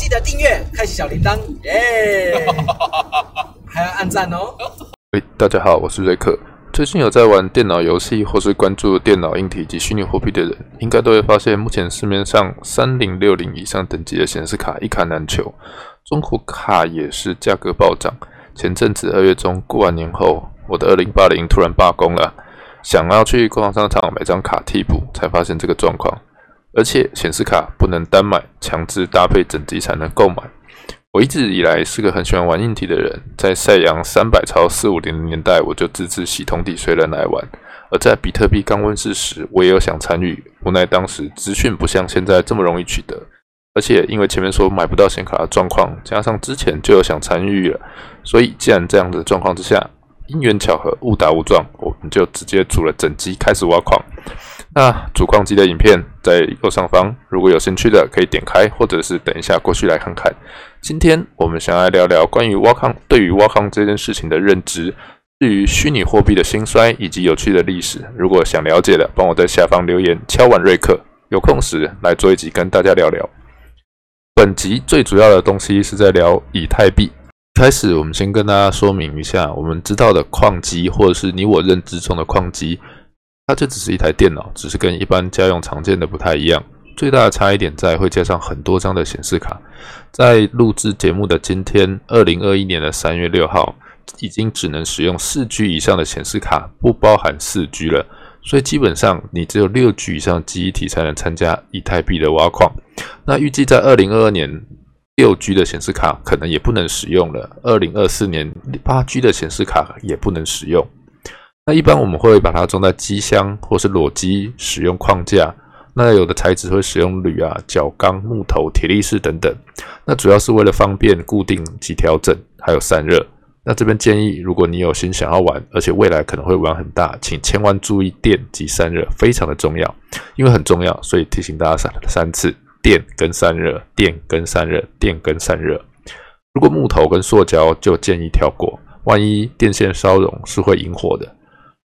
记得订阅，开启小铃铛，耶！还要按赞哦。喂，大家好，我是瑞克。最近有在玩电脑游戏或是关注电脑硬体及虚拟货币的人，应该都会发现，目前市面上三零六零以上等级的显示卡一卡难求，中古卡也是价格暴涨。前阵子二月中过完年后，我的二零八零突然罢工了，想要去逛商场买张卡替补，才发现这个状况。而且显示卡不能单买，强制搭配整机才能购买。我一直以来是个很喜欢玩硬体的人，在赛扬三百超四五零年代，我就自制系统底虽然来玩；而在比特币刚问世时，我也有想参与，无奈当时资讯不像现在这么容易取得，而且因为前面说买不到显卡的状况，加上之前就有想参与了，所以既然这样的状况之下，因缘巧合，误打误撞，我们就直接组了整机开始挖矿。那主矿机的影片在右上方，如果有兴趣的可以点开，或者是等一下过去来看看。今天我们想来聊聊关于挖矿对于挖矿这件事情的认知，对于虚拟货币的兴衰以及有趣的历史。如果想了解的，帮我在下方留言，敲完瑞克，有空时来做一集跟大家聊聊。本集最主要的东西是在聊以太币。开始，我们先跟大家说明一下，我们知道的矿机，或者是你我认知中的矿机。它就只是一台电脑，只是跟一般家用常见的不太一样。最大的差异点在会加上很多张的显示卡。在录制节目的今天，二零二一年的三月六号，已经只能使用四 G 以上的显示卡，不包含四 G 了。所以基本上你只有六 G 以上记忆体才能参加以太币的挖矿。那预计在二零二二年，六 G 的显示卡可能也不能使用了。二零二四年，八 G 的显示卡也不能使用。那一般我们会把它装在机箱或是裸机，使用框架。那有的材质会使用铝啊、角钢、木头、铁力士等等。那主要是为了方便固定及调整，还有散热。那这边建议，如果你有心想要玩，而且未来可能会玩很大，请千万注意电及散热，非常的重要。因为很重要，所以提醒大家三三次：电跟散热，电跟散热，电跟散热。如果木头跟塑胶，就建议跳过，万一电线烧熔是会引火的。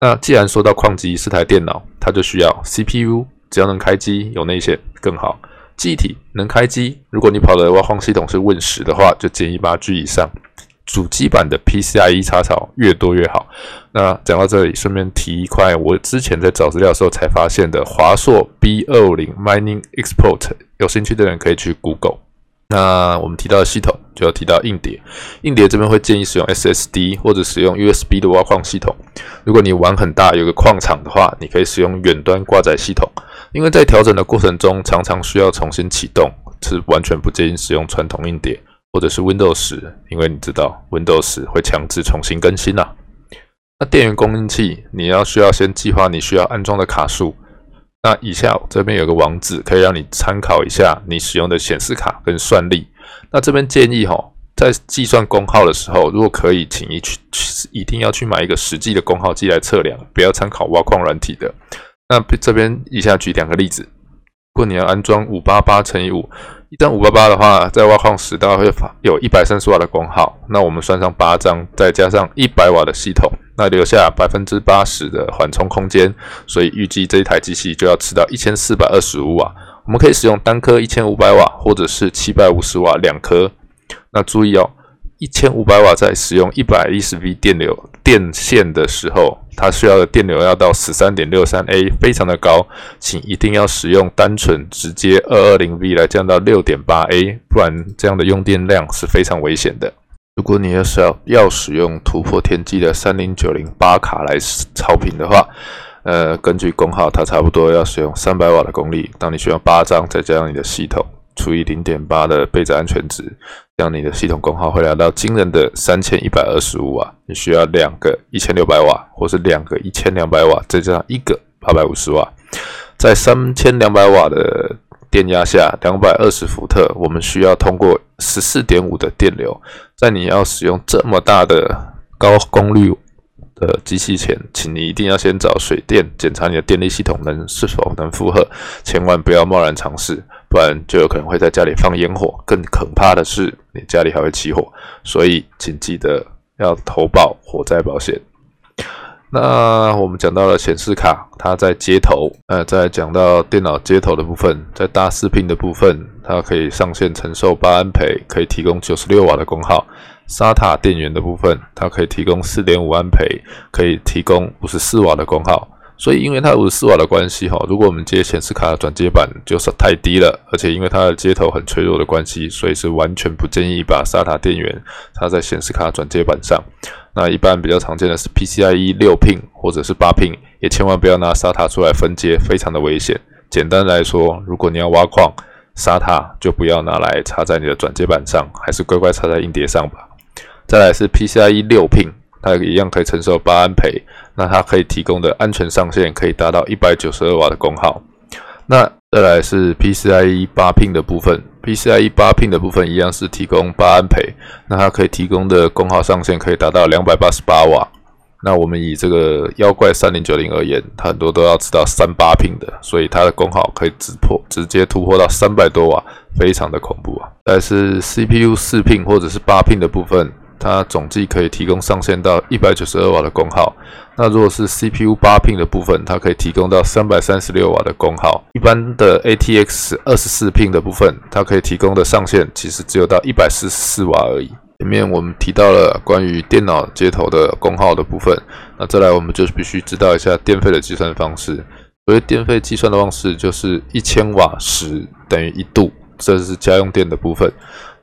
那既然说到矿机是台电脑，它就需要 CPU，只要能开机有内线更好。记忆体能开机，如果你跑的挖矿系统是 Win 十的话，就建议八 G 以上。主机版的 PCIe 插槽越多越好。那讲到这里，顺便提一块，我之前在找资料的时候才发现的华硕 B 二五零 Mining Export，有兴趣的人可以去 Google。那我们提到的系统，就要提到硬碟。硬碟这边会建议使用 SSD 或者使用 USB 的挖矿系统。如果你玩很大，有个矿场的话，你可以使用远端挂载系统。因为在调整的过程中，常常需要重新启动，是完全不建议使用传统硬碟或者是 Windows 十，因为你知道 Windows 十会强制重新更新呐。那电源供应器，你要需要先计划你需要安装的卡数。那以下这边有个网址，可以让你参考一下你使用的显示卡跟算力。那这边建议哈，在计算功耗的时候，如果可以，请一去一定要去买一个实际的功耗计来测量，不要参考挖矿软体的。那这边以下举两个例子，如果你要安装五八八乘以五，一张五八八的话，在挖矿时大概会发有一百三十瓦的功耗。那我们算上八张，再加上一百瓦的系统。那留下百分之八十的缓冲空间，所以预计这一台机器就要吃到一千四百二十五瓦。我们可以使用单颗一千五百瓦，或者是七百五十瓦两颗。那注意哦，一千五百瓦在使用一百一十 V 电流电线的时候，它需要的电流要到十三点六三 A，非常的高，请一定要使用单纯直接二二零 V 来降到六点八 A，不然这样的用电量是非常危险的。如果你要是要要使用突破天际的三零九零八卡来超频的话，呃，根据功耗，它差不多要使用三百瓦的功率。当你需要八张，再加上你的系统除以零点八的备载安全值，这样你的系统功耗会来到惊人的三千一百二十五瓦。你需要两个一千六百瓦，或是两个一千两百瓦，再加上一个八百五十瓦，在三千两百瓦的。电压下两百二十伏特，我们需要通过十四点五的电流。在你要使用这么大的高功率的机器前，请你一定要先找水电检查你的电力系统能是否能负荷，千万不要贸然尝试，不然就有可能会在家里放烟火。更可怕的是，你家里还会起火。所以，请记得要投保火灾保险。那我们讲到了显示卡，它在接头，呃，在讲到电脑接头的部分，在大四 pin 的部分，它可以上线承受八安培，可以提供九十六瓦的功耗。SATA 电源的部分，它可以提供四点五安培，可以提供五十四瓦的功耗。所以，因为它五十四瓦的关系，哈，如果我们接显示卡的转接板就是太低了，而且因为它的接头很脆弱的关系，所以是完全不建议把 SATA 电源插在显示卡转接板上。那一般比较常见的是 PCIe 六 pin 或者是八 pin，也千万不要拿 SATA 出来分接，非常的危险。简单来说，如果你要挖矿，SATA 就不要拿来插在你的转接板上，还是乖乖插在硬碟上吧。再来是 PCIe 六 pin，它一样可以承受八安培，那它可以提供的安全上限可以达到一百九十二瓦的功耗。那再来是 PCIe 八 pin 的部分，PCIe 八 pin 的部分一样是提供八安培，那它可以提供的功耗上限可以达到两百八十八瓦。那我们以这个妖怪三零九零而言，它很多都要知道三八 pin 的，所以它的功耗可以直破，直接突破到三百多瓦，非常的恐怖啊。再是 CPU 四 pin 或者是八 pin 的部分。它总计可以提供上限到一百九十二瓦的功耗。那如果是 CPU 八 pin 的部分，它可以提供到三百三十六瓦的功耗。一般的 ATX 二十四 pin 的部分，它可以提供的上限其实只有到一百四十四瓦而已。前面我们提到了关于电脑接头的功耗的部分，那再来我们就必须知道一下电费的计算方式。所谓电费计算的方式，就是一千瓦时等于一度，这是家用电的部分。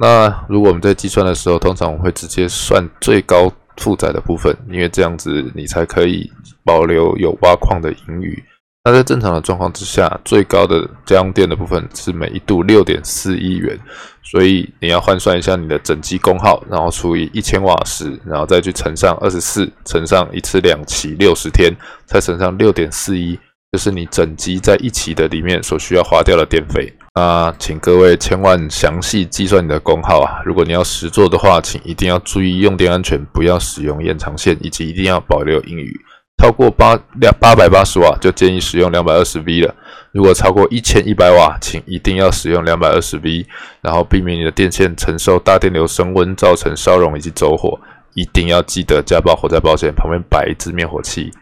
那如果我们在计算的时候，通常我会直接算最高负载的部分，因为这样子你才可以保留有挖矿的盈余。那在正常的状况之下，最高的家用电的部分是每一度六点四亿元，所以你要换算一下你的整机功耗，然后除以一千瓦时，然后再去乘上二十四，乘上一次两期六十天，再乘上六点四一，就是你整机在一期的里面所需要花掉的电费。那请各位千万详细计算你的功耗啊！如果你要实做的话，请一定要注意用电安全，不要使用延长线，以及一定要保留盈余。超过八两八百八十瓦就建议使用两百二十 V 了。如果超过一千一百瓦，请一定要使用两百二十 V，然后避免你的电线承受大电流升温造成烧熔以及走火。一定要记得加保火灾保险，旁边摆一支灭火器。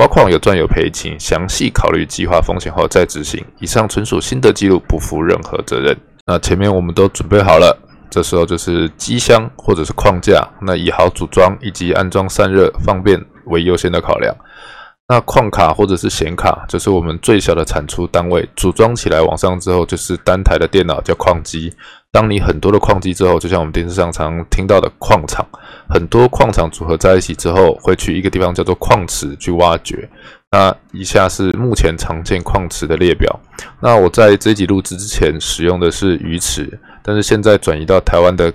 挖矿有赚有赔，请详细考虑计划风险后再执行。以上纯属心得记录，不负任何责任。那前面我们都准备好了，这时候就是机箱或者是框架，那以好组装以及安装散热方便为优先的考量。那矿卡或者是显卡，就是我们最小的产出单位，组装起来往上之后，就是单台的电脑叫矿机。当你很多的矿机之后，就像我们电视上常听到的矿场，很多矿场组合在一起之后，会去一个地方叫做矿池去挖掘。那以下是目前常见矿池的列表。那我在这集录制之前使用的是鱼池，但是现在转移到台湾的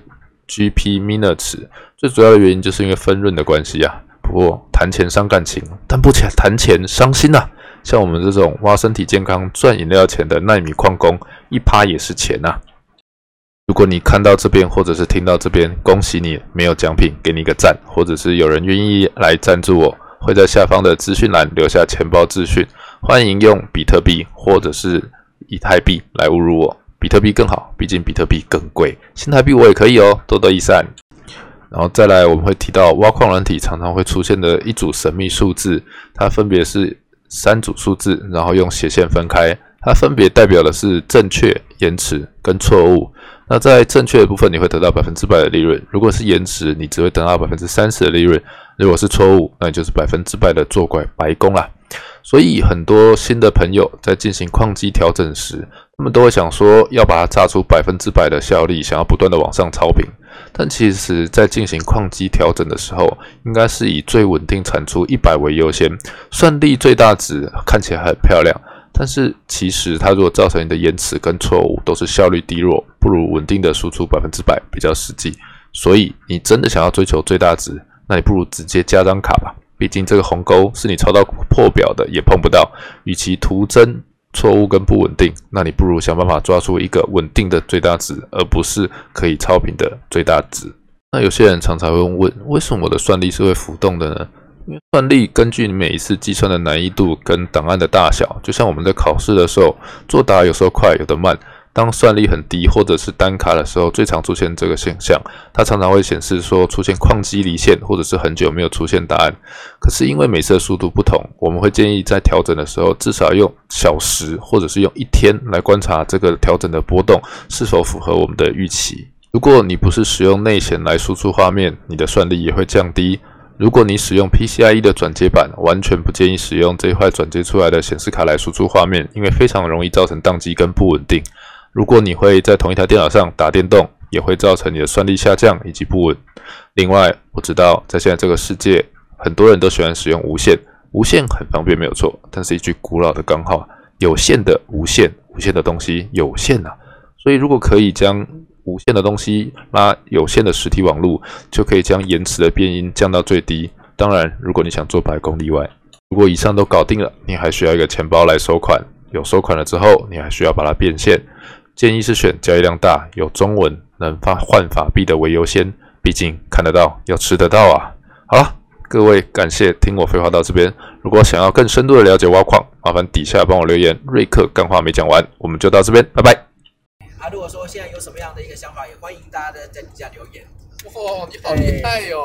GP Miner 池，最主要的原因就是因为分润的关系啊。不过谈钱伤感情，但不谈谈钱伤心呐。像我们这种挖身体健康赚饮料钱的奈米矿工，一趴也是钱呐。如果你看到这边，或者是听到这边，恭喜你没有奖品，给你一个赞，或者是有人愿意来赞助我，会在下方的资讯栏留下钱包资讯，欢迎用比特币或者是以太币来侮辱我，比特币更好，毕竟比特币更贵，新台币我也可以哦，多多益善。然后再来，我们会提到挖矿软体常常会出现的一组神秘数字，它分别是三组数字，然后用斜线分开，它分别代表的是正确、延迟跟错误。那在正确的部分，你会得到百分之百的利润；如果是延迟，你只会得到百分之三十的利润；如果是错误，那就是百分之百的做怪白工啦。所以很多新的朋友在进行矿机调整时，他们都会想说要把它榨出百分之百的效力，想要不断的往上超频。但其实，在进行矿机调整的时候，应该是以最稳定产出一百为优先，算力最大值看起来很漂亮。但是其实它如果造成你的延迟跟错误，都是效率低弱，不如稳定的输出百分之百比较实际。所以你真的想要追求最大值，那你不如直接加张卡吧。毕竟这个红勾是你抄到破表的也碰不到。与其徒增错误跟不稳定，那你不如想办法抓出一个稳定的最大值，而不是可以超频的最大值。那有些人常常会问，为什么我的算力是会浮动的呢？因为算力根据你每一次计算的难易度跟档案的大小，就像我们在考试的时候作答有时候快有的慢，当算力很低或者是单卡的时候，最常出现这个现象。它常常会显示说出现矿机离线，或者是很久没有出现答案。可是因为每次的速度不同，我们会建议在调整的时候，至少用小时或者是用一天来观察这个调整的波动是否符合我们的预期。如果你不是使用内显来输出画面，你的算力也会降低。如果你使用 PCIe 的转接板，完全不建议使用这块转接出来的显示卡来输出画面，因为非常容易造成宕机跟不稳定。如果你会在同一台电脑上打电动，也会造成你的算力下降以及不稳。另外，我知道在现在这个世界，很多人都喜欢使用无线，无线很方便没有错，但是一句古老的钢话：有限的无线，无线的东西有限呐。所以如果可以将无线的东西拉有线的实体网络，就可以将延迟的变音降到最低。当然，如果你想做白工例外，如果以上都搞定了，你还需要一个钱包来收款。有收款了之后，你还需要把它变现。建议是选交易量大、有中文、能发换法币的为优先，毕竟看得到要吃得到啊。好了，各位感谢听我废话到这边。如果想要更深度的了解挖矿，麻烦底下帮我留言。瑞克干话没讲完，我们就到这边，拜拜。啊，如果说现在有什么样的一个想法，也欢迎大家在在底下留言。哇，你好厉害哟！